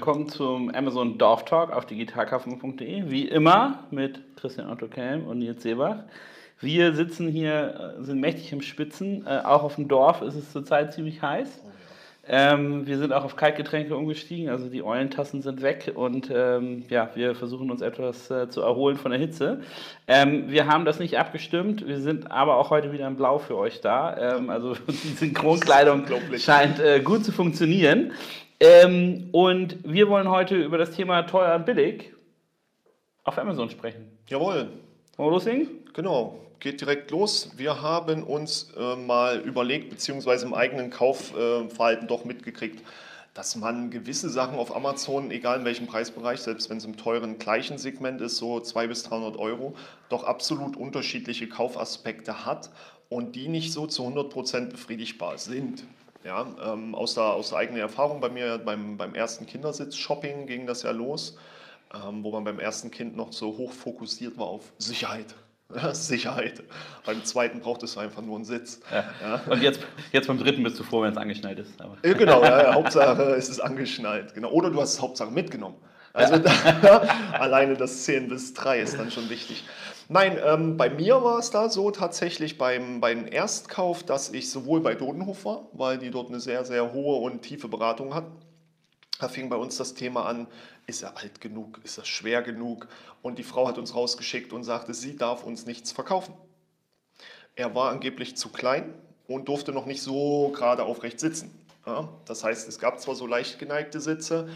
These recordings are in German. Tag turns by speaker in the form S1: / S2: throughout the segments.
S1: willkommen zum Amazon Dorf Talk auf digitalkaufmann.de. Wie immer mit Christian Otto Kelm und Nils Seebach. Wir sitzen hier, äh, sind mächtig im Spitzen. Äh, auch auf dem Dorf ist es zurzeit ziemlich heiß. Ähm, wir sind auch auf Kaltgetränke umgestiegen, also die Eulentassen sind weg und ähm, ja, wir versuchen uns etwas äh, zu erholen von der Hitze. Ähm, wir haben das nicht abgestimmt, wir sind aber auch heute wieder in Blau für euch da. Also die Synchronkleidung scheint äh, gut zu funktionieren. Ähm, und wir wollen heute über das Thema teuer und billig auf Amazon sprechen.
S2: Jawohl.
S1: Wollen wir loslegen?
S2: Genau, geht direkt los. Wir haben uns äh, mal überlegt, beziehungsweise im eigenen Kaufverhalten äh, doch mitgekriegt, dass man gewisse Sachen auf Amazon, egal in welchem Preisbereich, selbst wenn es im teuren gleichen Segment ist, so 200 bis 300 Euro, doch absolut unterschiedliche Kaufaspekte hat und die nicht so zu 100 Prozent befriedigbar sind. Ja, ähm, aus, der, aus der eigenen Erfahrung bei mir beim, beim ersten Kindersitz-Shopping ging das ja los, ähm, wo man beim ersten Kind noch so hoch fokussiert war auf Sicherheit. Sicherheit. Beim zweiten braucht es einfach nur einen Sitz.
S1: Ja. Ja. Und jetzt, jetzt beim dritten bist du froh, wenn es angeschnallt ist.
S2: Aber. genau, ja, Hauptsache es ist angeschnallt. Genau. Oder du hast es Hauptsache mitgenommen. Also alleine das 10 bis 3 ist dann schon wichtig. Nein, ähm, bei mir war es da so tatsächlich beim, beim Erstkauf, dass ich sowohl bei Dodenhof war, weil die dort eine sehr, sehr hohe und tiefe Beratung hatten. Da fing bei uns das Thema an, ist er alt genug, ist er schwer genug? Und die Frau hat uns rausgeschickt und sagte, sie darf uns nichts verkaufen. Er war angeblich zu klein und durfte noch nicht so gerade aufrecht sitzen. Ja, das heißt, es gab zwar so leicht geneigte Sitze,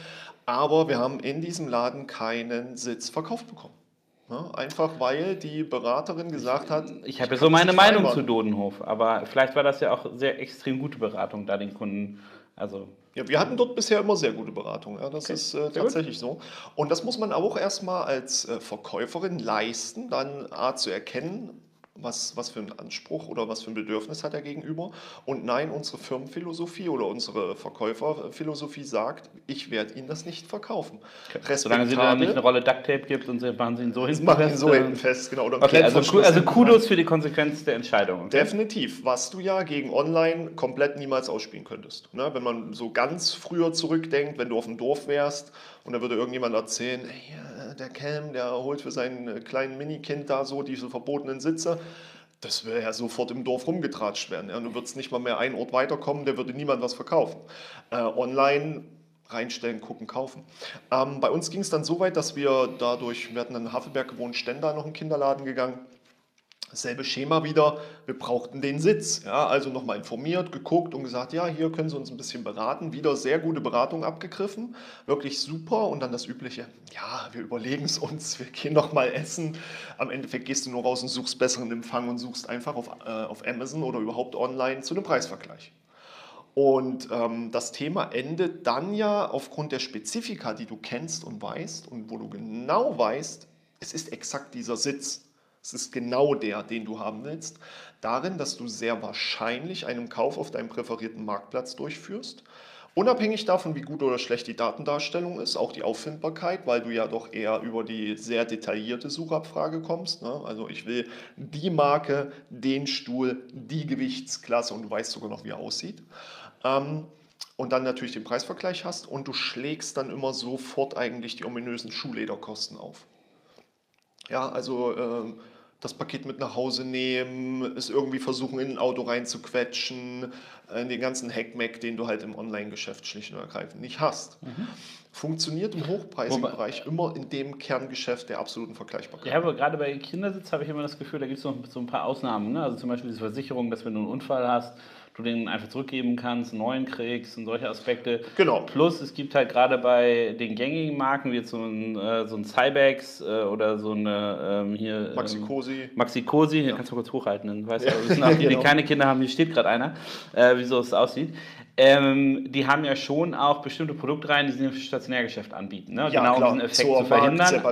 S2: aber wir haben in diesem Laden keinen Sitz verkauft bekommen. Ja, einfach weil die Beraterin gesagt hat.
S1: Ich, ich habe ja so meine Meinung zu Dodenhof, aber vielleicht war das ja auch sehr extrem gute Beratung, da den Kunden. Also
S2: ja, wir hatten dort bisher immer sehr gute Beratung. Ja, das okay. ist äh, tatsächlich so. Und das muss man auch erstmal als äh, Verkäuferin leisten, dann A zu erkennen, was, was für einen Anspruch oder was für ein Bedürfnis hat er gegenüber. Und nein, unsere Firmenphilosophie oder unsere Verkäuferphilosophie sagt, ich werde Ihnen das nicht verkaufen.
S1: Okay. Solange Sie dann nicht eine Rolle Ducktape gibt und Sie machen Sie ihn so hinten
S2: fest. Machen ihn so hinten fest,
S1: genau. Oder okay, also, also Kudos für die Konsequenz der Entscheidung.
S2: Okay? Definitiv, was du ja gegen Online komplett niemals ausspielen könntest. Ne? Wenn man so ganz früher zurückdenkt, wenn du auf dem Dorf wärst und da würde irgendjemand erzählen, hey, der Kelm, der holt für sein kleinen Minikind da so diese verbotenen Sitze. Das wäre ja sofort im Dorf rumgetratscht werden. Ja. Du würdest nicht mal mehr einen Ort weiterkommen, der würde niemand was verkaufen. Äh, online reinstellen, gucken, kaufen. Ähm, bei uns ging es dann so weit, dass wir dadurch, wir hatten in Havelberg gewohnt, Stender noch einen Kinderladen gegangen Dasselbe Schema wieder, wir brauchten den Sitz. Ja, also nochmal informiert, geguckt und gesagt, ja, hier können Sie uns ein bisschen beraten. Wieder sehr gute Beratung abgegriffen, wirklich super. Und dann das Übliche, ja, wir überlegen es uns, wir gehen nochmal essen. Am Endeffekt gehst du nur raus und suchst besseren Empfang und suchst einfach auf, äh, auf Amazon oder überhaupt online zu einem Preisvergleich. Und ähm, das Thema endet dann ja aufgrund der Spezifika, die du kennst und weißt und wo du genau weißt, es ist exakt dieser Sitz. Es ist genau der, den du haben willst, darin, dass du sehr wahrscheinlich einen Kauf auf deinem präferierten Marktplatz durchführst. Unabhängig davon, wie gut oder schlecht die Datendarstellung ist, auch die Auffindbarkeit, weil du ja doch eher über die sehr detaillierte Suchabfrage kommst. Ne? Also ich will die Marke, den Stuhl, die Gewichtsklasse und du weißt sogar noch, wie er aussieht. Ähm, und dann natürlich den Preisvergleich hast und du schlägst dann immer sofort eigentlich die ominösen Schuhlederkosten auf. Ja, also ähm, das Paket mit nach Hause nehmen, es irgendwie versuchen, in ein Auto reinzuquetschen, äh, den ganzen Hackmack, den du halt im Online-Geschäft schlicht und ergreifend nicht hast. Mhm. Funktioniert im hochpreisigen Wobei, Bereich immer in dem Kerngeschäft der absoluten Vergleichbarkeit.
S1: Ja, aber gerade bei Kindersitz habe ich immer das Gefühl, da gibt es noch so ein paar Ausnahmen. Ne? Also zum Beispiel diese Versicherung, dass wenn du einen Unfall hast, du den einfach zurückgeben kannst, einen neuen kriegst und solche Aspekte.
S2: Genau.
S1: Plus es gibt halt gerade bei den gängigen Marken, wie jetzt so ein, äh, so ein Cybex äh, oder so eine ähm, hier.
S2: Ähm, Maxi Cosi.
S1: Maxi Cosi, hier ja. kannst du kurz hochhalten, dann weißt du, ja. die, die genau. keine Kinder haben, hier steht gerade einer, äh, wie so es aussieht. Ähm, die haben ja schon auch bestimmte Produktreihen, die sie im Stationärgeschäft anbieten. Ne?
S2: Ja, genau, klar. um diesen
S1: Effekt Zur zu verhindern.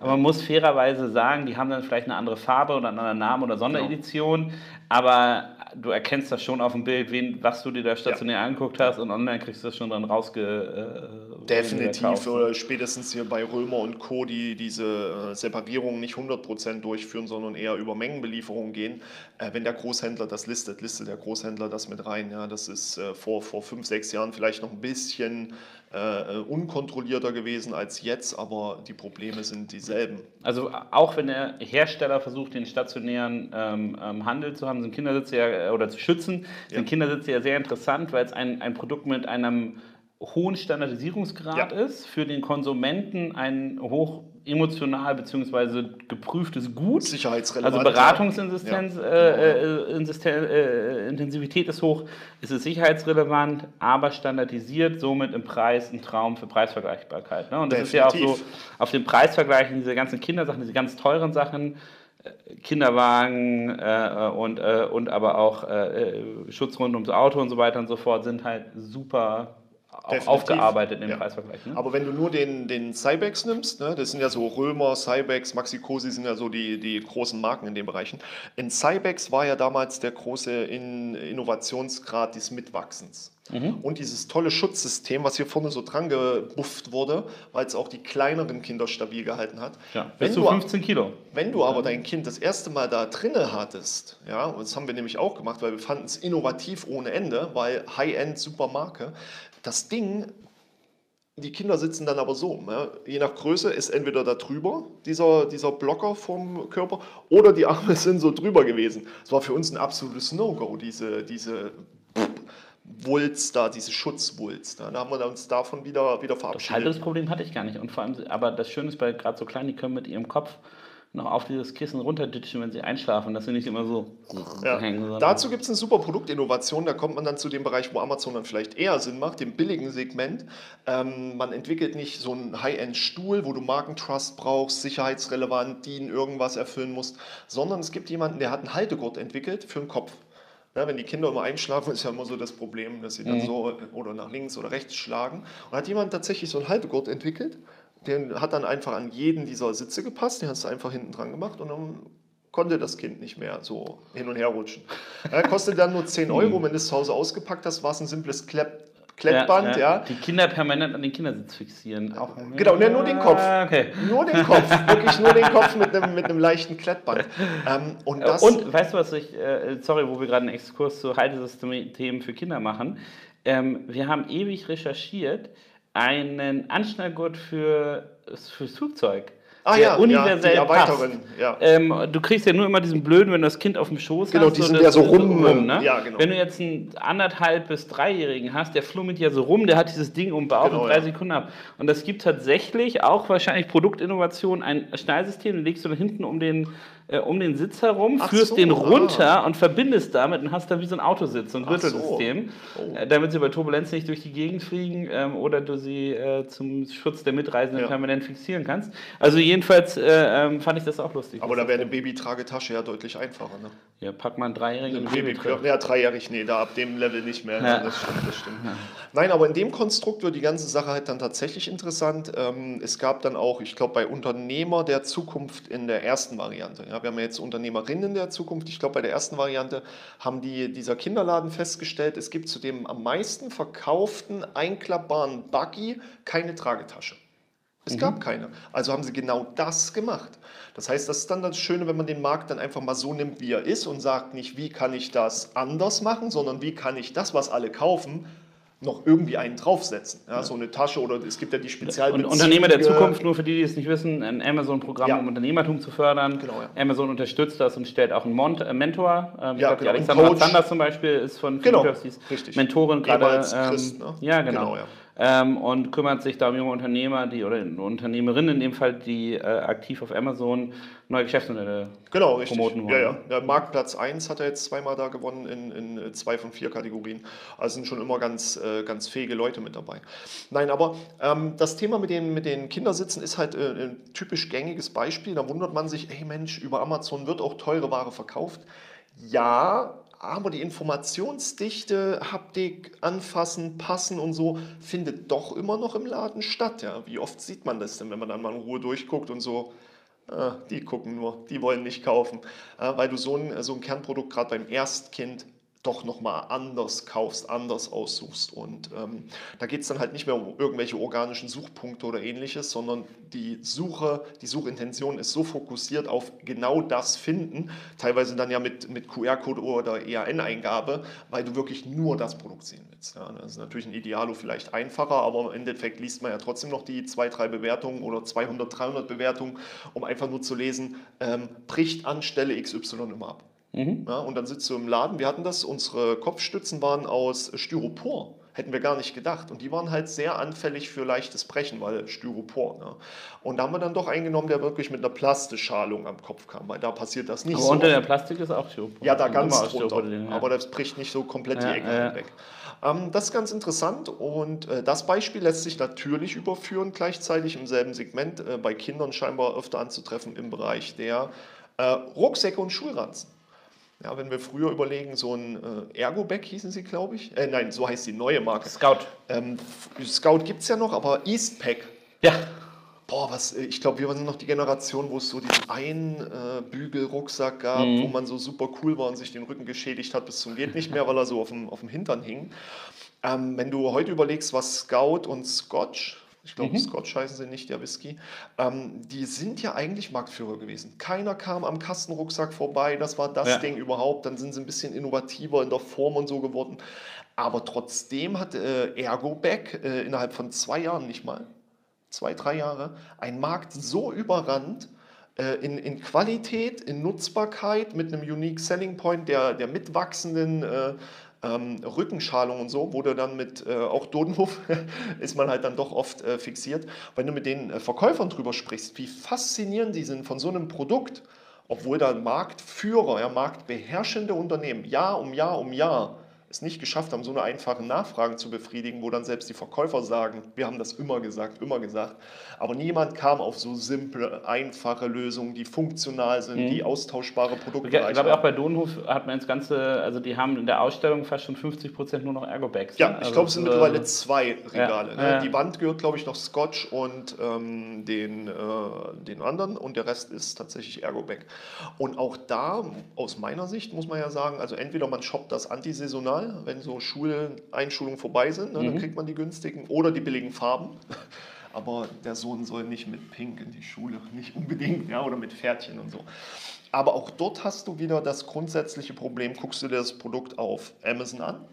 S1: Aber man muss fairerweise sagen, die haben dann vielleicht eine andere Farbe oder einen anderen Namen oder Sonderedition. Genau. Aber du erkennst das schon auf dem Bild, wen, was du dir da stationär angeguckt hast und online kriegst du das schon dann rausge. Äh,
S2: Definitiv, oder spätestens hier bei Römer und Co., die diese äh, Separierung nicht 100% durchführen, sondern eher über Mengenbelieferung gehen. Äh, wenn der Großhändler das listet, listet der Großhändler das mit rein. Ja, das ist äh, vor, vor fünf, sechs Jahren vielleicht noch ein bisschen äh, unkontrollierter gewesen als jetzt, aber die Probleme sind dieselben.
S1: Also auch wenn der Hersteller versucht, den stationären ähm, ähm, Handel zu haben, sind Kindersitze ja, oder zu schützen, sind
S2: Ja.
S1: Kindersitze ja sehr interessant, weil es ein, ein Produkt mit einem hohen Standardisierungsgrad
S2: Ja.
S1: ist, für den Konsumenten ein hoch emotional bzw. geprüftes Gut.
S2: Sicherheitsrelevant.
S1: Also Beratungsintensität
S2: Ja.
S1: äh, äh, äh, Intensivität ist hoch, es ist sicherheitsrelevant, aber standardisiert, somit im Preis ein Traum für Preisvergleichbarkeit. Ne? Und das ist ja auch so,
S2: Definitiv.
S1: auf den Preisvergleichen, diese ganzen Kindersachen, diese ganz teuren Sachen, äh, Kinderwagen äh, und, äh, und aber auch Schutz rund ums Auto und so weiter und so fort, sind halt super
S2: Definitiv.
S1: aufgearbeitet im
S2: Ja.
S1: Preisvergleich. Ne?
S2: Aber wenn du nur den, den Cybex nimmst, ne, das sind ja so Römer, Cybex, Maxi Cosi sind ja so die, die großen Marken in den Bereichen. In Cybex war ja damals der große in Innovationsgrad des Mitwachsens.
S1: Mhm.
S2: Und dieses tolle Schutzsystem, was hier vorne so dran gebufft wurde, weil es auch die kleineren Kinder stabil gehalten hat.
S1: ja, bis zu
S2: du-
S1: 15 Kilo.
S2: Wenn du aber dein Kind das erste Mal da drinne hattest, ja, und das haben wir nämlich auch gemacht, weil wir fanden es innovativ ohne Ende, weil High-End, super Marke, das Ding, die Kinder sitzen dann aber so, ja, je nach Größe ist entweder da drüber, dieser, dieser Blocker vom Körper, oder die Arme sind so drüber gewesen. Das war für uns ein absolutes No-Go, diese, diese Wulst da, diese Schutzwulst. Da haben wir uns davon wieder, wieder
S1: Das
S2: verabschiedet.
S1: Haltungsproblem hatte ich gar nicht. Und vor allem, aber das Schöne ist bei gerade so kleinen, die können mit ihrem Kopf noch auf dieses Kissen runterditschen, wenn sie einschlafen, dass sie nicht immer so
S2: Ja.
S1: hängen.
S2: Dazu gibt es eine super Produktinnovation, da kommt man dann zu dem Bereich, wo Amazon dann vielleicht eher Sinn macht, dem billigen Segment. Ähm, man entwickelt nicht so einen High-End-Stuhl, wo du Markentrust brauchst, sicherheitsrelevant, DIN irgendwas erfüllen musst, sondern es gibt jemanden, der hat einen Haltegurt entwickelt für den Kopf. Ja, wenn die Kinder immer einschlafen, ist ja immer so das Problem, dass sie dann so oder nach links oder rechts schlagen. Und hat jemand tatsächlich so einen Haltegurt entwickelt, den hat dann einfach an jeden dieser Sitze gepasst, den hast du einfach hinten dran gemacht und dann konnte das Kind nicht mehr so hin und her rutschen. Ja, kostet dann nur 10 Euro, wenn du es zu Hause ausgepackt hast, war es ein simples Klepp Klettband, ja.
S1: Die Kinder permanent an den Kindersitz fixieren. Auch,
S2: Genau, ne, nur den Kopf.
S1: Ah, Okay.
S2: Nur den Kopf, wirklich nur den Kopf mit einem, mit einem leichten Klettband. Ähm, und das,
S1: Und weißt du, was ich, äh, sorry, wo wir gerade einen Exkurs zu Haltesystemen für Kinder machen. Ähm, wir haben ewig recherchiert einen Anschnallgurt für, fürs Flugzeug.
S2: ah ja,
S1: universell
S2: ja, erweiteren, ja.
S1: Ähm, du kriegst ja nur immer diesen blöden, wenn du das Kind auf dem Schoß
S2: Genau,
S1: hast.
S2: die sind
S1: das
S2: ja so
S1: ist
S2: rum,
S1: ne?
S2: ja, genau.
S1: Wenn du jetzt einen anderthalb bis dreijährigen hast, der flummelt ja so rum, der hat dieses Ding um Bauch
S2: Genau,
S1: in drei
S2: ja.
S1: Sekunden ab. Und es gibt tatsächlich auch wahrscheinlich Produktinnovation, ein Schnallsystem, den legst du da hinten um den, äh, um den Sitz herum,
S2: Ach
S1: führst
S2: so,
S1: den
S2: ah.
S1: runter und verbindest damit und hast da wie so ein Autositz, so ein
S2: Ach so.
S1: Gürtelsystem,
S2: Oh.
S1: äh, damit sie bei Turbulenz nicht durch die Gegend fliegen ähm, oder du sie äh, zum Schutz der Mitreisenden
S2: Ja.
S1: permanent fixieren kannst. Also jedenfalls äh, ähm, fand ich das auch lustig.
S2: Aber da wäre eine Babytragetasche ja deutlich einfacher. Ne?
S1: Ja, pack mal einen Dreijährigen in
S2: Ein Babykörper, ja, dreijährig, nee, da ab dem Level nicht mehr.
S1: Ja.
S2: Ja. Das stimmt, das stimmt. Nein, aber in dem Konstrukt wird die ganze Sache halt dann tatsächlich interessant. Ähm, es gab dann auch, ich glaube, bei Unternehmer der Zukunft in der ersten Variante. Ja, wir haben ja jetzt Unternehmerinnen der Zukunft. Ich glaube, bei der ersten Variante haben die, dieser Kinderladen festgestellt, es gibt zu dem am meisten verkauften einklappbaren Buggy keine Tragetasche. Es gab keine. Also haben sie genau das gemacht. Das heißt, das ist dann das Schöne, wenn man den Markt dann einfach mal so nimmt, wie er ist und sagt nicht, wie kann ich das anders machen, sondern wie kann ich das, was alle kaufen, noch irgendwie einen draufsetzen. Ja, So eine Tasche oder es gibt ja die
S1: Und
S2: Spezialbezüge.
S1: Unternehmer der Zukunft, nur für die, die es nicht wissen, ein Amazon-Programm,
S2: Ja.
S1: um Unternehmertum zu fördern.
S2: Genau, ja.
S1: Amazon unterstützt das und stellt auch einen Mont äh, Mentor. Ähm, ich
S2: Ja,
S1: glaube,
S2: genau,
S1: Alexandra. Zander zum Beispiel ist von
S2: Genau, richtig.
S1: Mentorin gerade. Ähm,
S2: Christ, ne?
S1: Ja, genau.
S2: Genau.
S1: Ähm, und kümmert sich da um junge Unternehmer, die oder Unternehmerinnen in dem Fall, die äh, aktiv auf Amazon neue Geschäftsmodelle
S2: Genau, richtig.
S1: promoten wollen.
S2: Ja, ja. Der Marktplatz 1 hat er jetzt zweimal da gewonnen in, in äh, zwei von vier Kategorien. Also sind schon immer ganz, äh, ganz fähige Leute mit dabei. Nein, aber ähm, das Thema mit den, mit den Kindersitzen ist halt äh, ein typisch gängiges Beispiel. Da wundert man sich, hey Mensch, über Amazon wird auch teure Ware verkauft. Ja, aber die Informationsdichte, Haptik, Anfassen, Passen und so findet doch immer noch im Laden statt. Ja? Wie oft sieht man das denn, wenn man dann mal in Ruhe durchguckt und so, Ah, die gucken nur, die wollen nicht kaufen. Äh, weil du so ein, so ein Kernprodukt gerade beim Erstkind doch nochmal anders kaufst, anders aussuchst. Und ähm, da geht es dann halt nicht mehr um irgendwelche organischen Suchpunkte oder ähnliches, sondern die Suche, die Suchintention ist so fokussiert auf genau das Finden, teilweise dann ja mit, mit QR-Code oder EAN-Eingabe, weil du wirklich nur das Produkt sehen willst. Ja, das ist natürlich ein Idealo vielleicht einfacher, aber im Endeffekt liest man ja trotzdem noch die zwei, drei Bewertungen oder 200, 300 Bewertungen, um einfach nur zu lesen, ähm, bricht an Stelle XY immer ab. Mhm. Ja, und dann sitzt du im Laden. Wir hatten das, unsere Kopfstützen waren aus Styropor. Hätten wir gar nicht gedacht. Und die waren halt sehr anfällig für leichtes Brechen, weil Styropor. Ne? Und da haben wir dann doch eingenommen, der wirklich mit einer Plastischalung am Kopf kam, weil da passiert das nicht
S1: aber
S2: so.
S1: unter der Plastik ist auch Styropor.
S2: Ja, da ganz drunter. ja. Aber das bricht nicht so komplett ja, die Ecke ja. weg. Ähm, das ist ganz interessant und äh, das Beispiel lässt sich natürlich überführen, gleichzeitig im selben Segment äh, bei Kindern scheinbar öfter anzutreffen im Bereich der äh, Rucksäcke und Schulranzen. Ja, wenn wir früher überlegen, so ein äh, Ergo-Bag hießen sie, glaube ich. Äh, nein, so heißt die neue Marke.
S1: Scout.
S2: Ähm, Scout gibt es ja noch, aber Eastpack.
S1: Ja.
S2: Boah, was, äh, ich glaube, wir waren noch die Generation, wo es so diesen Einbügel-Rucksack äh, gab, mhm. wo man so super cool war und sich den Rücken geschädigt hat bis zum geht nicht mehr, weil er so auf dem, auf dem Hintern hing. Ähm, wenn du heute überlegst, was Scout und Scotch ich glaube, mhm. Scotch heißen sie nicht, der Whisky, ähm, die sind ja eigentlich Marktführer gewesen. Keiner kam am Kastenrucksack vorbei, das war das ja. Ding überhaupt. Dann sind sie ein bisschen innovativer in der Form und so geworden. Aber trotzdem hat äh, Ergobag äh, innerhalb von zwei Jahren nicht mal, zwei, drei Jahre, einen Markt so überrannt, äh, in, in Qualität, in Nutzbarkeit, mit einem Unique Selling Point der, der mitwachsenden äh, ähm, Rückenschalung und so, wo du dann mit, äh, auch Dodenhof ist man halt dann doch oft äh, fixiert. Wenn du mit den äh, Verkäufern drüber sprichst, wie faszinierend die sind von so einem Produkt, obwohl da Marktführer, ja, marktbeherrschende Unternehmen Jahr um Jahr um Jahr es nicht geschafft haben, so eine einfache Nachfragen zu befriedigen, wo dann selbst die Verkäufer sagen, wir haben das immer gesagt, immer gesagt. Aber niemand kam auf so simple, einfache Lösungen, die funktional sind, mhm. die austauschbare Produkte
S1: haben. Ich glaube, auch bei Donhof hat man das Ganze, also die haben in der Ausstellung fast schon 50 Prozent nur noch Ergo-Bags.
S2: Ja, ne? ich also glaube, es sind äh, mittlerweile zwei Regale. Ja, ne? ja. Die Wand gehört, glaube ich, noch Scotch und ähm, den, äh, den anderen und der Rest ist tatsächlich Ergo-Bag. Und auch da, aus meiner Sicht, muss man ja sagen, also entweder man shoppt das antisaisonal, wenn so Schuleinschulungen vorbei sind, ne, mhm. dann kriegt man die günstigen oder die billigen Farben aber der Sohn soll nicht mit Pink in die Schule, nicht unbedingt, ja, oder mit Pferdchen und so. Aber auch dort hast du wieder das grundsätzliche Problem, guckst du dir das Produkt auf Amazon an,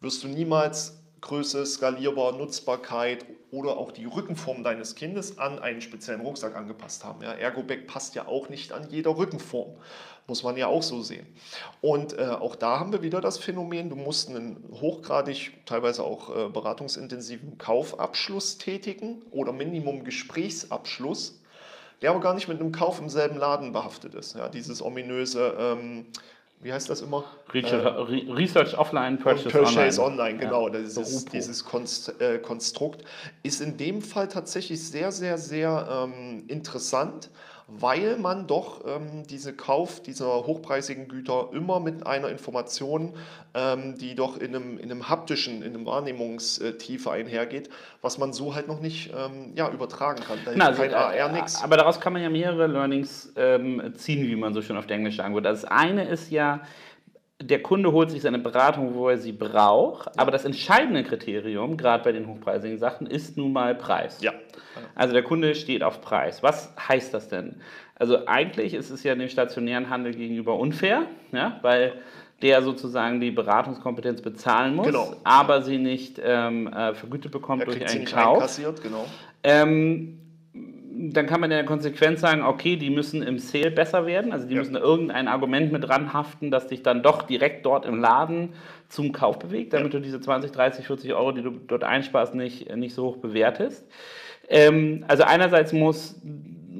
S2: wirst du niemals Größe, Skalierbar, Nutzbarkeit oder auch die Rückenform deines Kindes an einen speziellen Rucksack angepasst haben. Ja, Ergobag passt ja auch nicht an jeder Rückenform. Muss man ja auch so sehen. Und äh, auch da haben wir wieder das Phänomen, du musst einen hochgradig, teilweise auch äh, beratungsintensiven Kaufabschluss tätigen oder Minimum Gesprächsabschluss, der aber gar nicht mit einem Kauf im selben Laden behaftet ist. Ja, dieses ominöse, ähm, wie heißt das immer?
S1: Research, äh, Offline,
S2: Purchase, Purchase Online. online. genau. Ja, dieses, dieses äh, Konstrukt ist in dem Fall tatsächlich sehr, sehr, sehr ähm, interessant weil man doch ähm, diese Kauf dieser hochpreisigen Güter immer mit einer Information, ähm, die doch in einem, in einem haptischen, in einem Wahrnehmungstiefe einhergeht, was man so halt noch nicht ähm, ja, übertragen kann.
S1: Da Na, also, kein AR, äh, nichts. Aber daraus kann man ja mehrere Learnings ähm, ziehen, wie man so schön auf der Englisch sagen würde. Das eine ist ja, der Kunde holt sich seine Beratung, wo er sie braucht, ja. aber das entscheidende Kriterium, gerade bei den hochpreisigen Sachen, ist nun mal Preis.
S2: Ja.
S1: Also der Kunde steht auf Preis. Was heißt das denn? Also eigentlich ist es ja dem stationären Handel gegenüber unfair, ja, weil der sozusagen die Beratungskompetenz bezahlen muss, genau. aber sie nicht ähm, äh, vergütet bekommt durch einen Kauf.
S2: Genau.
S1: Ähm, dann kann man in der Konsequenz sagen, okay, die müssen im Sale besser werden, also die ja. müssen irgendein Argument mit dran haften, das dich dann doch direkt dort im Laden zum Kauf bewegt, damit ja. du diese 20, 30, 40 Euro, die du dort einsparst, nicht, nicht so hoch bewertest. Ähm, also einerseits muss,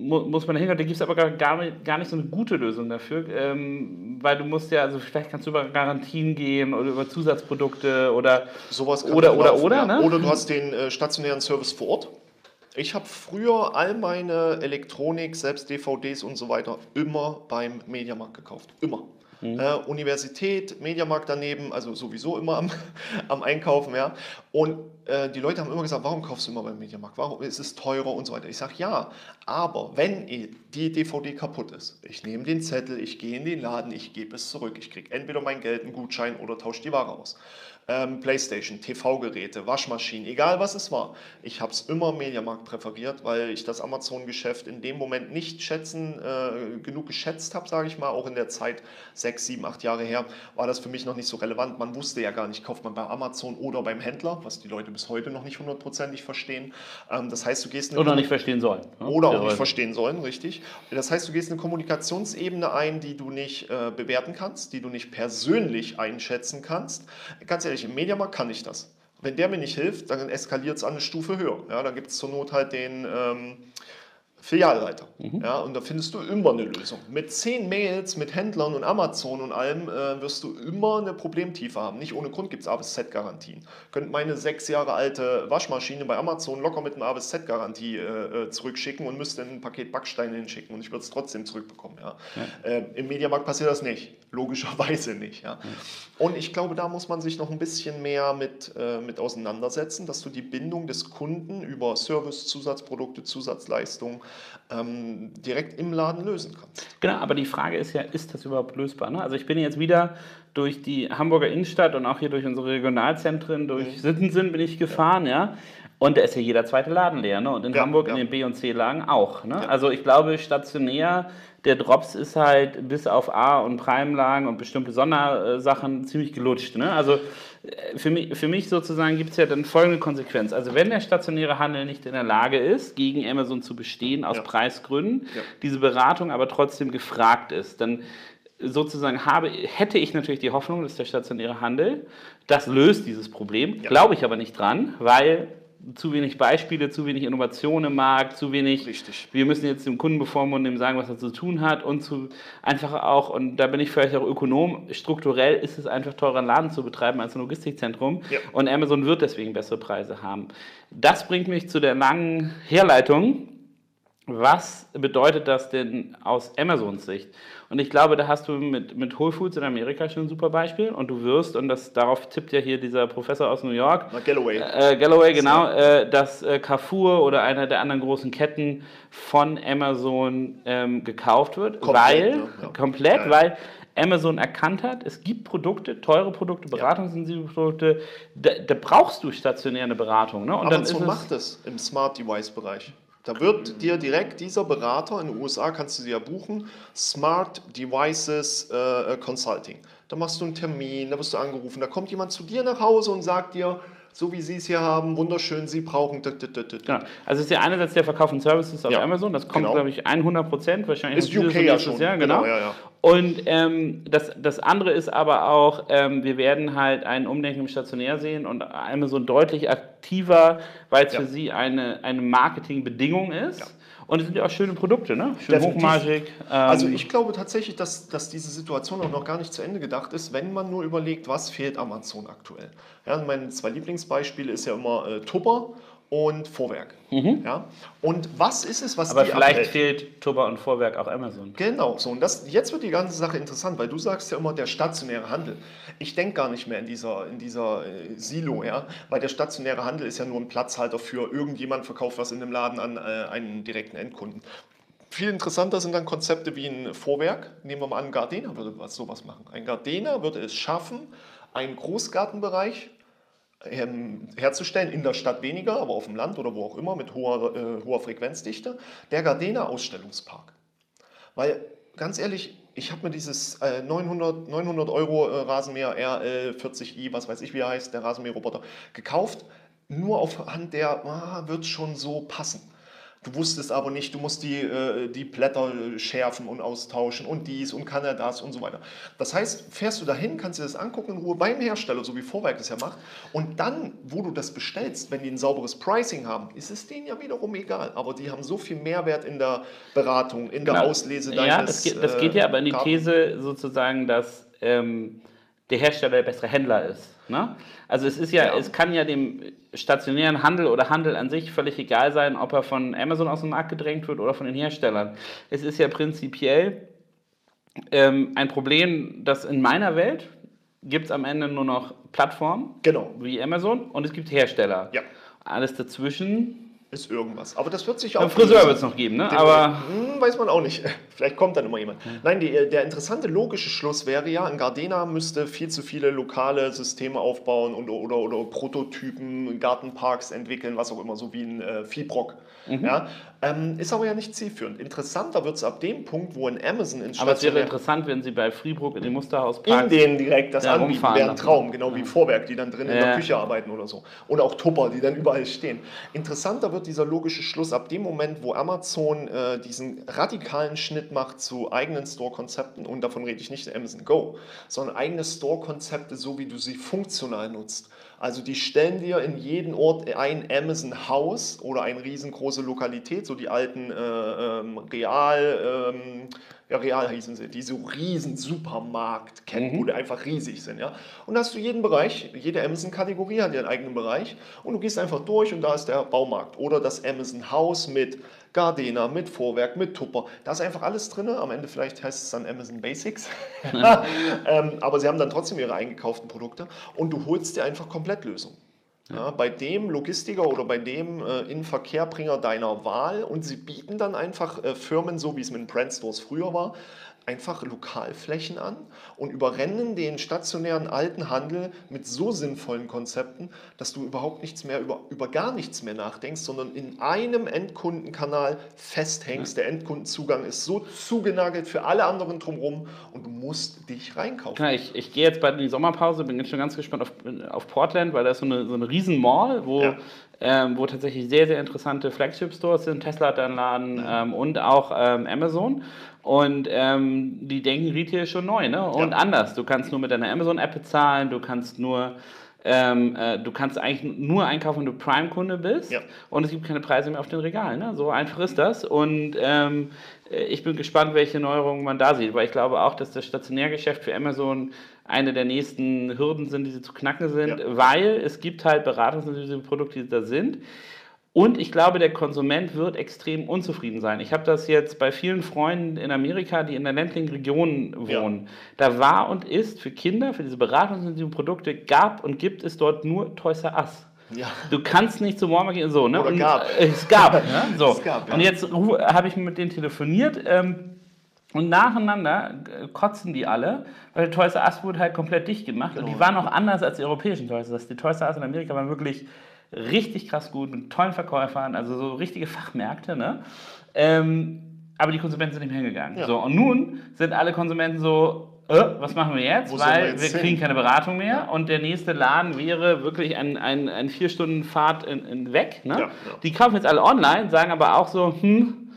S1: muss man dahinter, da gibt es aber gar, gar nicht so eine gute Lösung dafür, ähm, weil du musst ja, also vielleicht kannst du über Garantien gehen oder über Zusatzprodukte oder
S2: sowas
S1: oder oder laufen, oder,
S2: ja. ne? oder du hast den äh, stationären Service vor Ort. Ich habe früher all meine Elektronik, selbst DVDs und so weiter, immer beim Mediamarkt gekauft. Immer. Mhm. Äh, Universität, Mediamarkt daneben, also sowieso immer am, am Einkaufen, ja. Und äh, die Leute haben immer gesagt, warum kaufst du immer beim Mediamarkt? Warum ist es teurer und so weiter? Ich sage ja, aber wenn die DVD kaputt ist, ich nehme den Zettel, ich gehe in den Laden, ich gebe es zurück, ich kriege entweder mein Geld, einen Gutschein oder tausche die Ware aus ähm, Playstation, TV-Geräte, Waschmaschinen, egal was es war. Ich habe es immer Mediamarkt präferiert, weil ich das Amazon-Geschäft in dem Moment nicht schätzen, äh, genug geschätzt habe, sage ich mal. Auch in der Zeit, sechs, sieben, acht Jahre her, war das für mich noch nicht so relevant. Man wusste ja gar nicht, kauft man bei Amazon oder beim Händler, was die Leute bis heute noch nicht hundertprozentig verstehen. Ähm, das heißt, du gehst...
S1: Oder nicht verstehen sollen.
S2: Ne? Oder auch nicht verstehen sollen, richtig. Das heißt, du gehst eine Kommunikationsebene ein, die du nicht äh, bewerten kannst, die du nicht persönlich einschätzen kannst. Ganz ehrlich, ich, im Mediamarkt kann ich das. Wenn der mir nicht hilft, dann eskaliert es an eine Stufe höher. Ja, dann gibt es zur Not halt den, ähm, Filialleiter. Mhm. Ja, und da findest du immer eine Lösung. Mit zehn Mails, mit Händlern und Amazon und allem äh, wirst du immer eine Problemtiefe haben. Nicht ohne Grund gibt es A bis Z-Garantien. Könnt meine sechs Jahre alte Waschmaschine bei Amazon locker mit einer A bis Z-Garantie äh, äh, zurückschicken und müsste ein Paket Backsteine hinschicken und ich würde es trotzdem zurückbekommen. Ja. ja. Äh, Im Mediamarkt passiert das nicht. Logischerweise nicht. Ja. Und ich glaube, da muss man sich noch ein bisschen mehr mit, äh, mit auseinandersetzen, dass du die Bindung des Kunden über Service, Zusatzprodukte, Zusatzleistungen ähm, direkt im Laden lösen kannst.
S1: Genau, aber die Frage ist ja, ist das überhaupt lösbar? Ne? Also ich bin jetzt wieder durch die Hamburger Innenstadt und auch hier durch unsere Regionalzentren, durch mhm. Sittensen bin ich gefahren, ja. ja. Und da ist ja jeder zweite Laden leer, ne? Und in ja, Hamburg ja. in den B- und C-Lagen auch. Ne? Also ich glaube, stationär der Drops ist halt bis auf A- und Prime-Lagen und bestimmte Sondersachen ziemlich gelutscht. Ne? Also äh, für mich, für mich sozusagen gibt es ja dann folgende Konsequenz. Also wenn der stationäre Handel nicht in der Lage ist, gegen Amazon zu bestehen aus ja. Preisgründen, ja. diese Beratung aber trotzdem gefragt ist, dann sozusagen habe, hätte ich natürlich die Hoffnung, dass der stationäre Handel das löst, dieses Problem. Ja. Glaube ich aber nicht dran, weil zu wenig Beispiele, zu wenig Innovation im Markt, zu wenig.
S2: Richtig.
S1: Wir müssen jetzt dem Kunden bevormunden, ihm sagen, was er zu tun hat und zu einfach auch, und da bin ich vielleicht auch Ökonom, strukturell ist es einfach teurer, einen Laden zu betreiben als ein Logistikzentrum. Ja. Und Amazon wird deswegen bessere Preise haben. Das bringt mich zu der langen Herleitung. Was bedeutet das denn aus Amazons Sicht? Und ich glaube, da hast du mit, mit Whole Foods in Amerika schon ein super Beispiel. Und du wirst, und das, darauf tippt ja hier dieser Professor aus New York.
S2: Na, Galloway.
S1: Äh, Galloway, genau. Äh, dass äh, Carrefour oder einer der anderen großen Ketten von Amazon ähm, gekauft wird. Komplett, weil, ne? ja. komplett, ja, weil Amazon erkannt hat, es gibt Produkte, teure Produkte, beratungsintensive Produkte, da, da, brauchst du stationäre Beratung. Ne?
S2: Und Amazon dann macht es im Smart Device Bereich. Da wird dir direkt dieser Berater, in den USA kannst du sie ja buchen, Smart Devices äh, Consulting. Da machst du einen Termin, da wirst du angerufen, da kommt jemand zu dir nach Hause und sagt dir, so wie Sie es hier haben, wunderschön, Sie brauchen. Genau.
S1: Also es ist ja einerseits der Verkauf von Services auf ja. Amazon, das kommt, genau. glaube ich, 100 Prozent wahrscheinlich.
S2: Ist UK ja schon.
S1: Jahr, genau. genau ja, ja. Und ähm, das, das andere ist aber auch, ähm, wir werden halt ein Umdenken im Stationär sehen und Amazon deutlich aktiver, weil es für sie eine, eine Marketingbedingung ist. Und es sind ja auch schöne Produkte, ne? Schön hochmargig.
S2: Ähm also ich glaube tatsächlich, dass, dass diese Situation auch noch gar nicht zu Ende gedacht ist, wenn man nur überlegt, was fehlt Amazon aktuell. Ja, meine zwei Lieblingsbeispiele ist ja immer äh, Tupper und Vorwerk. Mhm. Ja? Und was ist es, was
S1: Aber die vielleicht abhält? fehlt Tupper und Vorwerk auch Amazon.
S2: Genau, so. Und das, jetzt wird die ganze Sache interessant, weil du sagst ja immer der stationäre Handel. Ich denke gar nicht mehr in dieser, in dieser äh, Silo, ja? weil der stationäre Handel ist ja nur ein Platzhalter für irgendjemand verkauft was in dem Laden an äh, einen direkten Endkunden. Viel interessanter sind dann Konzepte wie ein Vorwerk. Nehmen wir mal an, Gardena würde was, sowas machen. Ein Gardena würde es schaffen, einen Großgartenbereich herzustellen, in der Stadt weniger, aber auf dem Land oder wo auch immer mit hoher, äh, hoher Frequenzdichte, der Gardena Ausstellungspark. Weil, ganz ehrlich, ich habe mir dieses äh, 900, 900 Euro äh, Rasenmäher RL40i, was weiß ich wie er heißt, der Rasenmäherroboter, gekauft, nur aufhand der, ah, wird schon so passen. Du wusstest aber nicht, du musst die, äh, die Blätter schärfen und austauschen und dies und kann er das und so weiter. Das heißt, fährst du dahin, kannst dir das angucken in Ruhe beim Hersteller, so wie Vorwerk es ja macht. Und dann, wo du das bestellst, wenn die ein sauberes Pricing haben, ist es denen ja wiederum egal. Aber die haben so viel Mehrwert in der Beratung, in der genau. Auslese deines
S1: Ja, das geht, das geht ja aber in die These sozusagen, dass ähm, der Hersteller der bessere Händler ist. Ne? Also es ist ja, ja, es kann ja dem stationären Handel oder Handel an sich völlig egal sein, ob er von Amazon aus dem Markt gedrängt wird oder von den Herstellern. Es ist ja prinzipiell ähm, ein Problem, dass in meiner Welt gibt es am Ende nur noch Plattformen
S2: Genau.
S1: wie Amazon und es gibt Hersteller.
S2: Ja.
S1: Alles dazwischen.
S2: Ist irgendwas. Aber das wird sich
S1: Ein
S2: auch.
S1: Friseur
S2: lösen.
S1: wird es noch geben, ne?
S2: Den-
S1: Aber
S2: Hm, weiß man auch nicht. Vielleicht kommt dann immer jemand. Nein, die, der interessante logische Schluss wäre ja, ein Gardena müsste viel zu viele lokale Systeme aufbauen und, oder, oder Prototypen, Gartenparks entwickeln, was auch immer, so wie ein äh, Viehbrock.
S1: Mhm.
S2: Ja? Ähm, ist aber ja nicht zielführend. Interessanter wird es ab dem Punkt, wo ein Amazon ins
S1: Aber es wäre interessant, wenn Sie bei Freebrook in dem
S2: in
S1: Musterhauspark
S2: denen direkt das
S1: Ja,
S2: anbieten, wäre ein. Traum, genau wie Vorwerk, die dann drin in
S1: Ja.
S2: der Küche arbeiten oder so. Und auch Tupper, die dann überall stehen. Interessanter wird dieser logische Schluss ab dem Moment, wo Amazon äh, diesen radikalen Schnitt macht zu eigenen Store-Konzepten und davon rede ich nicht Amazon Go, sondern eigene Store-Konzepte, so wie du sie funktional nutzt. Also die stellen dir in jeden Ort ein Amazon-Haus oder eine riesengroße Lokalität, so die alten äh, ähm, Real, ähm, ja Real hießen sie, die so riesen Supermarktketten, wo die einfach riesig sind. Ja? Und da hast du jeden Bereich, jede Amazon-Kategorie hat ihren eigenen Bereich und du gehst einfach durch und da ist der Baumarkt oder das Amazon-Haus mit Gardena, mit Vorwerk, mit Tupper. Da ist einfach alles drin. Am Ende vielleicht heißt es dann Amazon Basics. ähm, aber sie haben dann trotzdem ihre eingekauften Produkte und du holst dir einfach Komplettlösungen. Ja, bei dem Logistiker oder bei dem äh, Inverkehrbringer deiner Wahl und sie bieten dann einfach äh, Firmen, so wie es mit den Brandstores früher war, einfach Lokalflächen an und überrennen den stationären alten Handel mit so sinnvollen Konzepten, dass du überhaupt nichts mehr über, über gar nichts mehr nachdenkst, sondern in einem Endkundenkanal festhängst. Der Endkundenzugang ist so zugenagelt für alle anderen drumherum und du musst dich reinkaufen.
S1: Ja, ich, ich gehe jetzt bald in die Sommerpause, bin jetzt schon ganz gespannt auf, auf Portland, weil da ist so eine, so eine riesen Mall, wo,
S2: Ja.
S1: ähm, wo tatsächlich sehr, sehr interessante Flagship-Stores sind. Tesla hat da einen Laden ähm, und auch ähm, Amazon. Und ähm, die denken Retail schon neu ne? und
S2: Ja.
S1: anders. Du kannst nur mit deiner Amazon-App bezahlen, du kannst nur... Ähm, äh, du kannst eigentlich nur einkaufen, wenn du Prime-Kunde bist
S2: Ja.
S1: und es gibt keine Preise mehr auf den Regalen. Ne? So einfach ist das. Und ähm, äh, ich bin gespannt, welche Neuerungen man da sieht, weil ich glaube auch, dass das Stationärgeschäft für Amazon eine der nächsten Hürden sind, die sie zu knacken sind,
S2: Ja.
S1: weil es gibt halt beratungsintensive Produkte, die da sind. Und ich glaube, der Konsument wird extrem unzufrieden sein. Ich habe das jetzt bei vielen Freunden in Amerika, die in der ländlichen Region wohnen. Da war und ist für Kinder, für diese beratungsintensiven Produkte, gab und gibt es dort nur Toys R Us.
S2: Ja.
S1: Du kannst nicht zum Walmart gehen, so, ne?
S2: Oder
S1: und,
S2: gab.
S1: Äh, es gab, ne? So.
S2: Es gab, ja.
S1: Und jetzt habe ich mit denen telefoniert ähm, und nacheinander äh, kotzen die alle, weil der Toys R Us wurde halt komplett dicht gemacht und
S2: Genau.
S1: die waren auch anders als die europäischen Toys R Us. Die Toys R Us in Amerika waren wirklich richtig krass gut mit tollen Verkäufern, also so richtige Fachmärkte, ne? Ähm, aber die Konsumenten sind nicht mehr hingegangen.
S2: Ja.
S1: So, und nun sind alle Konsumenten so, äh, was machen wir jetzt?
S2: Wo sollen wir
S1: Weil
S2: jetzt
S1: wir
S2: hin?
S1: kriegen keine Beratung mehr und der nächste Laden wäre wirklich ein, ein, ein vier Stunden Fahrt in, in weg. Ne?
S2: Ja, ja.
S1: Die kaufen jetzt alle online, sagen aber auch so, hm,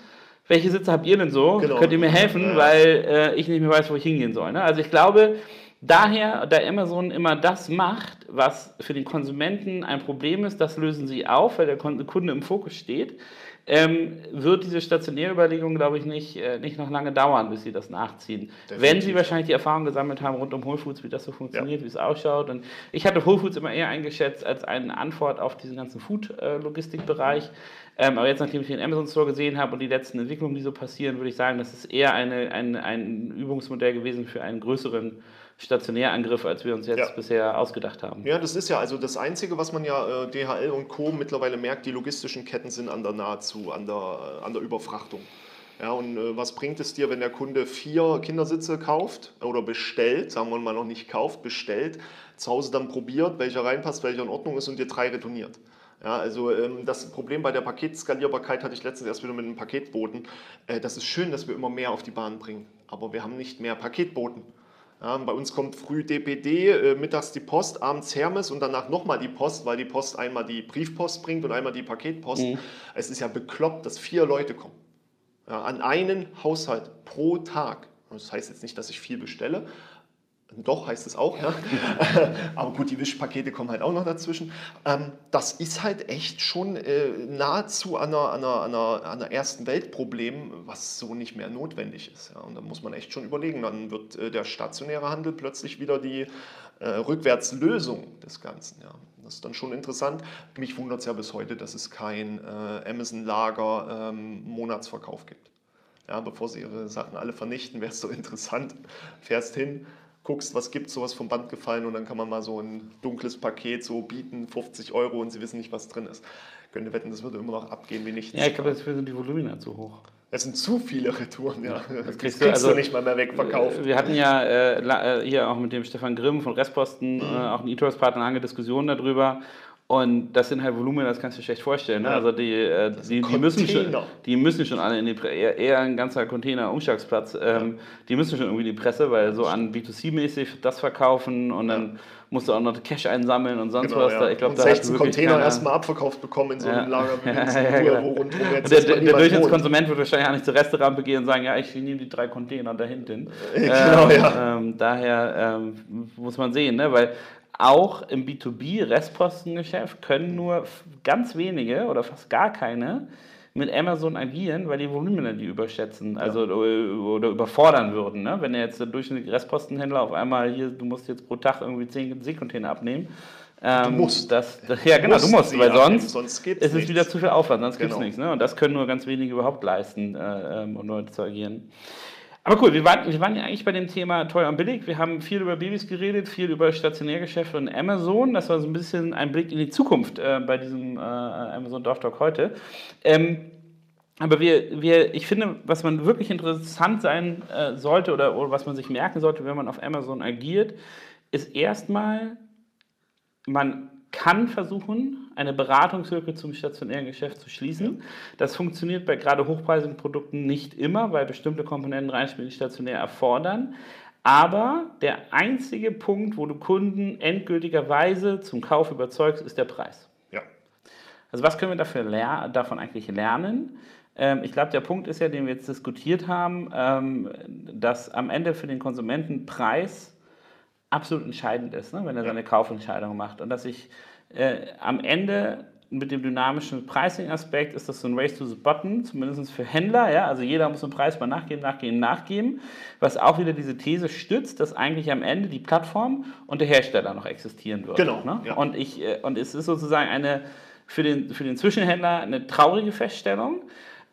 S1: welche Sitze habt ihr denn so?
S2: Genau.
S1: Könnt ihr mir helfen,
S2: Ja.
S1: weil äh, ich nicht mehr weiß, wo ich hingehen soll. Ne? Also ich glaube, daher, da Amazon immer das macht, was für den Konsumenten ein Problem ist, das lösen sie auf, weil der Kunde im Fokus steht, ähm, wird diese stationäre Überlegung, glaube ich, nicht, äh, nicht noch lange dauern, bis sie das nachziehen. Wenn
S2: Definitiv.
S1: sie wahrscheinlich die Erfahrung gesammelt haben rund um Whole Foods, wie das so funktioniert, wie es ausschaut. Und ich hatte Whole Foods immer eher eingeschätzt als eine Antwort auf diesen ganzen Food-Logistikbereich. Ähm, aber jetzt, nachdem ich den Amazon Store gesehen habe und die letzten Entwicklungen, die so passieren, würde ich sagen, das ist eher eine, ein, ein Übungsmodell gewesen für einen größeren Stationärangriff, als wir uns jetzt
S2: Ja.
S1: bisher ausgedacht haben.
S2: Ja, das ist ja also das Einzige, was man ja äh, DHL und Co. mittlerweile merkt, die logistischen Ketten sind an der nahezu, an der, äh, an der Überfrachtung. Ja, und äh, was bringt es dir, wenn der Kunde vier Kindersitze kauft oder bestellt, sagen wir mal noch nicht kauft, bestellt, zu Hause dann probiert, welcher reinpasst, welcher in Ordnung ist und dir drei retourniert? Ja, also ähm, das Problem bei der Paketskalierbarkeit hatte ich letztens erst wieder mit einem Paketboten. Äh, das ist schön, dass wir immer mehr auf die Bahn bringen, aber wir haben nicht mehr Paketboten. Ja, bei uns kommt früh DPD, äh, mittags die Post, abends Hermes und danach nochmal die Post, weil die Post einmal die Briefpost bringt und einmal die Paketpost. Es ist ja bekloppt, dass vier Leute kommen. Ja, an einen Haushalt pro Tag. Das heißt jetzt nicht, dass ich viel bestelle. Doch, heißt es auch, ja. Aber gut, die Wischpakete kommen halt auch noch dazwischen. Ähm, das ist halt echt schon äh, nahezu an einer, an, einer, an, einer, ersten Weltproblem, was so nicht mehr notwendig ist. Und da muss man echt schon überlegen. Dann wird äh, der stationäre Handel plötzlich wieder die äh, Rückwärtslösung des Ganzen. Das ist dann schon interessant. Mich wundert es ja bis heute, dass es kein äh, Amazon-Lager-Monatsverkauf gibt. Ja, bevor sie ihre Sachen alle vernichten, wäre es so interessant. Fährst hin, guckst, was gibt sowas vom Band gefallen und dann kann man mal so ein dunkles Paket so bieten, 50 Euro und sie wissen nicht, was drin ist. Könnte wetten, das würde immer noch abgehen wie nichts.
S1: Ja, ich glaube, dafür sind die Volumina zu hoch.
S2: Es sind zu viele Retouren, ja.
S1: Das kriegst, du, also,
S2: du nicht mal mehr wegverkauft.
S1: Wir hatten ja äh, hier auch mit dem Stefan Grimm von Restposten, mhm. äh, auch ein E-Tours-Partner, lange Diskussionen darüber. Und das sind halt Volumen, das kannst du dir schlecht vorstellen. Ne? Ja. Also die, äh, die, die, müssen schon, die müssen schon alle in die Presse, eher, ein ganzer Container-Umschlagsplatz, ähm, ja. die müssen schon irgendwie in die Presse, weil so an B2C-mäßig das verkaufen und dann ja. musst du auch noch Cash einsammeln und sonst genau, was. Da,
S2: ich glaub, und da 16 Container erstmal abverkauft bekommen in so einem Lager wie ja,
S1: genau. wo rundherum jetzt Der, der, der Durchschnittskonsument wird wahrscheinlich auch nicht zur Restaurant gehen und sagen, ja, ich nehme die drei Container da hinten. genau, ähm, ja. Ähm, daher ähm, muss man sehen, ne? weil auch im B2B-Restpostengeschäft können nur ganz wenige oder fast gar keine mit Amazon agieren, weil die Volumina die überschätzen also ja. oder überfordern würden. Ne? Wenn jetzt der durchschnittliche Restpostenhändler auf einmal hier, du musst jetzt pro Tag irgendwie 10 Seekontainer abnehmen.
S2: Ähm, du musst.
S1: Das, ja, genau, du musst, weil sonst, sonst ist es wieder zu viel Aufwand, sonst genau. gibt es nichts. Ne? Und das können nur ganz wenige überhaupt leisten, äh, um Leute zu agieren. Aber cool, wir waren, wir waren ja eigentlich bei dem Thema teuer und billig. Wir haben viel über Babys geredet, viel über Stationärgeschäfte und Amazon. Das war so ein bisschen ein Blick in die Zukunft äh, bei diesem äh, Amazon Dorf Talk heute. Ähm, aber wir, wir, ich finde, was man wirklich interessant sein äh, sollte oder, oder was man sich merken sollte, wenn man auf Amazon agiert, ist erstmal, man kann versuchen, eine Beratungslücke zum stationären Geschäft zu schließen. Das funktioniert bei gerade hochpreisigen Produkten nicht immer, weil bestimmte Komponenten reinspielen, die stationär erfordern. Aber der einzige Punkt, wo du Kunden endgültigerweise zum Kauf überzeugst, ist der Preis.
S2: Ja.
S1: Also was können wir dafür davon eigentlich lernen? Ähm, ich glaube, der Punkt ist ja, den wir jetzt diskutiert haben, ähm, dass am Ende für den Konsumenten Preis absolut entscheidend ist, ne, wenn er seine Kaufentscheidung macht. Und dass ich äh, am Ende mit dem dynamischen Pricing-Aspekt ist das so ein Race to the Button, zumindest für Händler. Ja? Also jeder muss den Preis mal nachgeben, nachgeben, nachgeben. Was auch wieder diese These stützt, dass eigentlich am Ende die Plattform und der Hersteller noch existieren wird.
S2: Genau.
S1: Ne? Ja. Und, ich, äh, und es ist sozusagen eine für den, für den Zwischenhändler eine traurige Feststellung.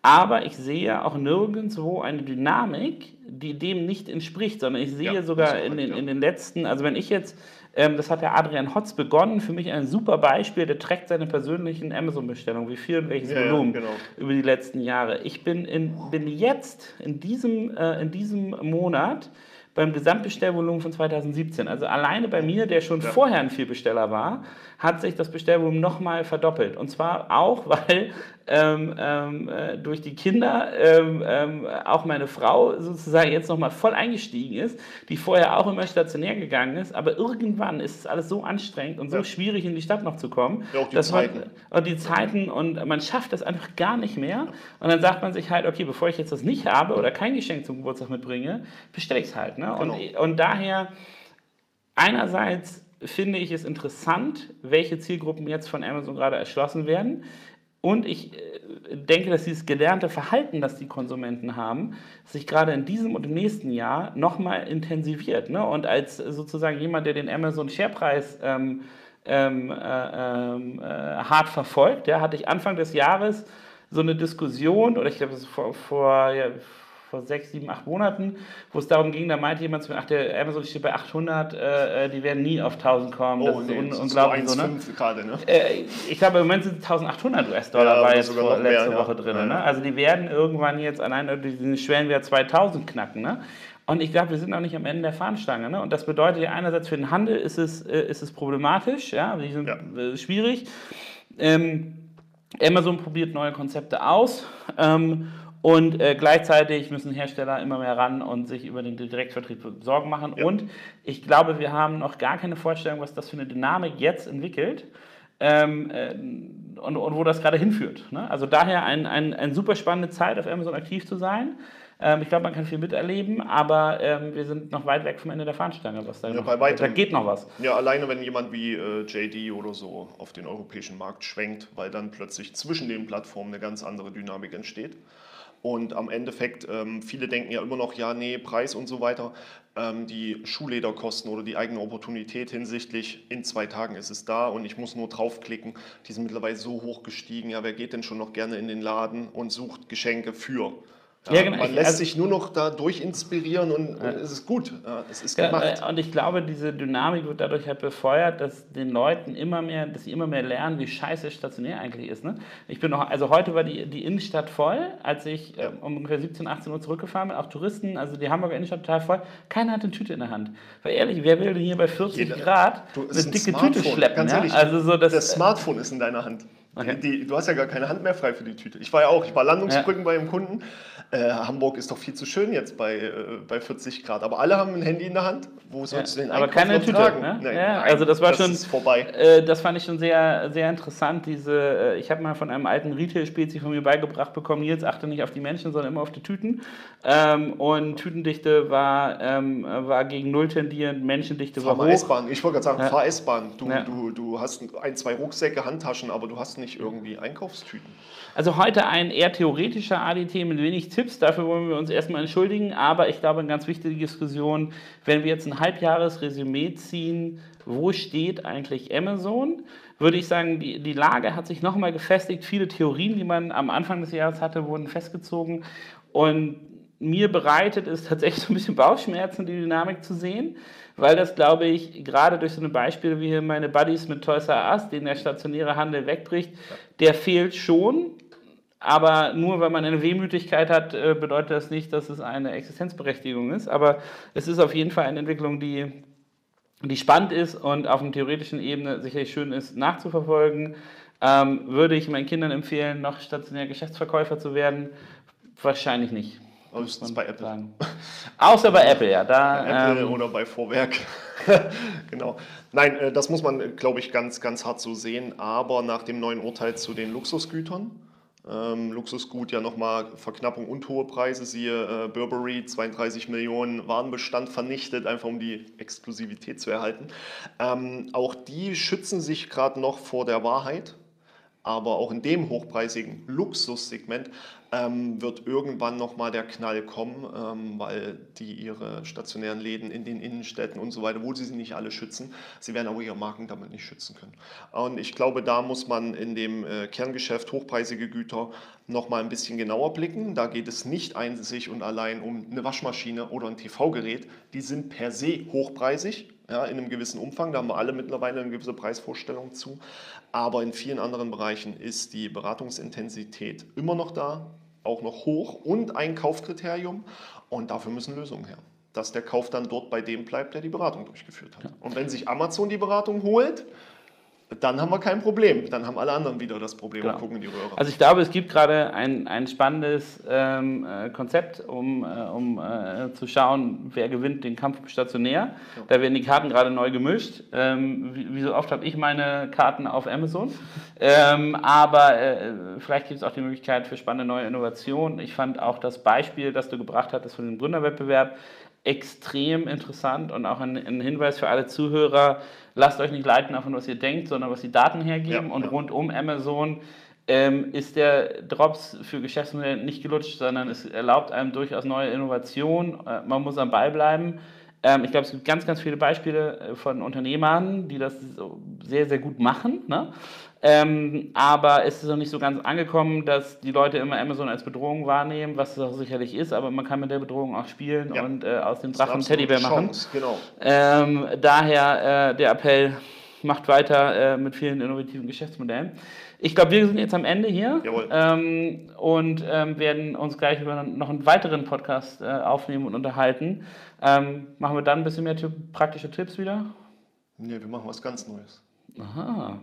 S1: Aber ich sehe auch nirgendwo eine Dynamik, die dem nicht entspricht, sondern ich sehe ja, sogar in den, in den letzten, also wenn ich jetzt, ähm, das hat der Adrian Hotz begonnen, für mich ein super Beispiel, der trägt seine persönlichen Amazon-Bestellungen, wie viel und welches ja, Volumen ja, genau. über die letzten Jahre. Ich bin, in, bin jetzt in diesem, äh, in diesem Monat beim Gesamtbestellvolumen von 2017. Also alleine bei mir, der schon ja. vorher ein Vielbesteller war, hat sich das Bestellvolumen nochmal verdoppelt. Und zwar auch, weil ähm, ähm, äh, durch die Kinder ähm, ähm, auch meine Frau sozusagen jetzt nochmal voll eingestiegen ist, die vorher auch immer stationär gegangen ist. Aber irgendwann ist es alles so anstrengend und so ja. schwierig, in die Stadt noch zu kommen.
S2: Ja, auch die Zeiten. Man,
S1: und die Zeiten und man schafft das einfach gar nicht mehr. Und dann sagt man sich halt, okay, bevor ich jetzt das nicht habe oder kein Geschenk zum Geburtstag mitbringe, bestelle ich es halt. Ne? Genau. Und, und daher einerseits finde ich es interessant, welche Zielgruppen jetzt von Amazon gerade erschlossen werden. Und ich äh, denke, dass dieses gelernte Verhalten, das die Konsumenten haben, sich gerade in diesem und im nächsten Jahr nochmal intensiviert. Ne? Und als sozusagen jemand, der den Amazon Sharepreis ähm, ähm, äh, ähm, äh, hart verfolgt, ja, hatte ich Anfang des Jahres so eine Diskussion, oder ich glaube, ist vor, vor ja, vor sechs, sieben, acht Monaten, wo es darum ging, da meinte jemand zu mir, ach, der Amazon steht bei 800, äh, die werden nie auf 1000 kommen.
S2: Das oh, nee, ist un unglaublich so, ne? gerade, ne?
S1: Äh, ich glaube, im Moment sind 1800 US-Dollar ja, war jetzt vor, letzte mehr, Woche ja. drin. Ja, ne? Also die werden irgendwann jetzt allein diesen Schwellenwert 2000 knacken, ne? Und ich glaube, wir sind noch nicht am Ende der Fahnenstange. Ne? Und das bedeutet ja einerseits für den Handel ist es, äh, ist es problematisch, ja, die sind äh, schwierig. Ähm, Amazon probiert neue Konzepte aus. Ähm, und äh, gleichzeitig müssen Hersteller immer mehr ran und sich über den Direktvertrieb Sorgen machen. Ja. Und ich glaube, wir haben noch gar keine Vorstellung, was das für eine Dynamik jetzt entwickelt ähm, äh, und, und, wo das gerade hinführt. Ne? Also daher eine ein, ein super spannende Zeit, auf Amazon aktiv zu sein. Ähm, ich glaube, man kann viel miterleben, aber ähm, wir sind noch weit weg vom Ende der Fahnenstange. Was da, ja, noch, da geht noch was.
S2: Ja, alleine wenn jemand wie äh, JD oder so auf den europäischen Markt schwenkt, weil dann plötzlich zwischen den Plattformen eine ganz andere Dynamik entsteht. Und am Endeffekt, ähm, viele denken ja immer noch, ja, nee, Preis und so weiter. Ähm, die Schuhlederkosten oder die eigene Opportunität hinsichtlich, in zwei Tagen ist es da und ich muss nur draufklicken, die sind mittlerweile so hoch gestiegen. Ja, wer geht denn schon noch gerne in den Laden und sucht Geschenke für? Ja,
S1: Ja, genau.
S2: Man lässt
S1: also-
S2: sich nur noch dadurch inspirieren und, und es ist gut. Ja, es ist
S1: Ja,
S2: gemacht.
S1: äh, und ich glaube, diese Dynamik wird dadurch halt befeuert, dass den Leuten immer mehr, dass sie immer mehr lernen, wie scheiße stationär eigentlich ist. Ne? Ich bin noch, also heute war die, die Innenstadt voll, als ich ähm, um ungefähr 17, 18 Uhr zurückgefahren bin, auch Touristen, also die Hamburger Innenstadt total voll. Keiner hat eine Tüte in der Hand. Weil ehrlich, wer will denn hier bei 40
S2: Jeder.
S1: Grad
S2: Du,
S1: eine
S2: ein
S1: dicke
S2: Smartphone,
S1: Tüte schleppen?
S2: ganz
S1: ja?
S2: ehrlich,
S1: Also so das,
S2: das Smartphone ist in deiner Hand.
S1: Okay.
S2: Die, du hast ja gar keine Hand mehr frei für die Tüte. Ich war ja auch, ich war Landungsbrücken bei einem Kunden. Äh, Hamburg ist doch viel zu schön jetzt bei, äh, bei 40 Grad. Aber alle haben ein Handy in der Hand. Wo sollst du den
S1: aber keine Tüte,
S2: tragen?
S1: ne?
S2: Nein,
S1: Ja, also das war schon-
S2: ist vorbei.
S1: Äh, das fand ich schon sehr, sehr interessant. Diese, äh, ich habe mal von einem alten Retail-Spezi von mir beigebracht bekommen, Nils, achte nicht auf die Menschen, sondern immer auf die Tüten. Ähm, und Tütendichte war, ähm, war gegen Null tendierend, Menschendichte
S2: Fahr
S1: war hoch.
S2: S-Bahn. Ich wollte gerade sagen,
S1: Ja.
S2: fahr S-Bahn. Du,
S1: Ja.
S2: du, du hast ein, zwei Rucksäcke, Handtaschen, aber du hast nicht irgendwie Einkaufstüten.
S1: Also heute ein eher theoretischer ADT mit wenig Tipps. Dafür wollen wir uns erstmal entschuldigen. Aber ich glaube, eine ganz wichtige Diskussion, wenn wir jetzt ein Halbjahresresümee ziehen, wo steht eigentlich Amazon, würde ich sagen, die, die Lage hat sich nochmal gefestigt. Viele Theorien, die man am Anfang des Jahres hatte, wurden festgezogen. Und mir bereitet es tatsächlich so ein bisschen Bauchschmerzen, die Dynamik zu sehen, weil das, glaube ich, gerade durch so eine Beispiele wie hier meine Buddies mit Toys R Us, den der stationäre Handel wegbricht, der fehlt schon. Aber nur weil man eine Wehmütigkeit hat, äh, bedeutet das nicht, dass es eine Existenzberechtigung ist. Aber es ist auf jeden Fall eine Entwicklung, die, die spannend ist und auf einer theoretischen Ebene sicherlich schön ist nachzuverfolgen. Ähm, würde ich meinen Kindern empfehlen, noch stationär Geschäftsverkäufer zu werden? Wahrscheinlich nicht. Muss man
S2: bei Apple?
S1: sagen. Außer bei Apple, ja. Da,
S2: Apple
S1: ähm,
S2: oder bei Vorwerk. genau. Nein, äh, das muss man, glaube ich, ganz, ganz hart so sehen. Aber nach dem neuen Urteil zu den Luxusgütern, ähm, Luxusgut ja nochmal Verknappung und hohe Preise, siehe äh, Burberry, 32 Millionen Warenbestand vernichtet, einfach um die Exklusivität zu erhalten. Ähm, auch die schützen sich gerade noch vor der Wahrheit. Aber auch in dem hochpreisigen Luxussegment ähm, wird irgendwann nochmal der Knall kommen, ähm, weil die ihre stationären Läden in den Innenstädten und so weiter, wo sie sie nicht alle schützen, sie werden auch ihre Marken damit nicht schützen können. Und ich glaube, da muss man in dem äh, Kerngeschäft hochpreisige Güter nochmal ein bisschen genauer blicken. Da geht es nicht einzig und allein um eine Waschmaschine oder ein TV-Gerät. Die sind per se hochpreisig, ja, in einem gewissen Umfang. Da haben wir alle mittlerweile eine gewisse Preisvorstellung zu. Aber in vielen anderen Bereichen ist die Beratungsintensität immer noch da, auch noch hoch und ein Kaufkriterium. Und dafür müssen Lösungen her. Dass der Kauf dann dort bei dem bleibt, der die Beratung durchgeführt hat. Und wenn sich Amazon die Beratung holt, dann haben wir kein Problem. Dann haben alle anderen wieder das Problem
S1: Genau.
S2: und gucken in die Röhre.
S1: Also ich glaube, es gibt gerade ein, ein spannendes ähm, äh, Konzept, um, äh, um äh, zu schauen, wer gewinnt den Kampf stationär. Da werden die Karten gerade neu gemischt. Ähm, wie, wie so oft habe ich meine Karten auf Amazon. Ähm, aber äh, vielleicht gibt es auch die Möglichkeit für spannende neue Innovationen. Ich fand auch das Beispiel, das du gebracht hattest von dem Gründerwettbewerb, extrem interessant und auch ein, ein Hinweis für alle Zuhörer, lasst euch nicht leiten davon, was ihr denkt, sondern was die Daten hergeben.
S2: Ja,
S1: und
S2: ja.
S1: rund um Amazon ähm, ist der Drops für Geschäftsmodelle nicht gelutscht, sondern es erlaubt einem durchaus neue Innovationen. Äh, man muss am Ball bleiben. Ähm, ich glaube, es gibt ganz, ganz viele Beispiele äh, von Unternehmern, die das so sehr, sehr gut machen. Ne? Ähm, aber es ist noch nicht so ganz angekommen, dass die Leute immer Amazon als Bedrohung wahrnehmen, was es auch sicherlich ist, aber man kann mit der Bedrohung auch spielen
S2: Ja.
S1: und äh, aus dem Drachen Teddybär
S2: absolute
S1: machen.
S2: Chance, Genau.
S1: Ähm, daher äh, der Appell, macht weiter äh, mit vielen innovativen Geschäftsmodellen. Ich glaube, wir sind jetzt am Ende hier ähm, und ähm, werden uns gleich über noch einen weiteren Podcast äh, aufnehmen und unterhalten. Ähm, machen wir dann ein bisschen mehr praktische Tipps wieder?
S2: Nee, wir machen was ganz Neues.
S1: Aha,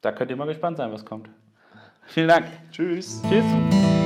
S1: da könnt ihr mal gespannt sein, was kommt. Vielen Dank.
S2: Tschüss.
S1: Tschüss.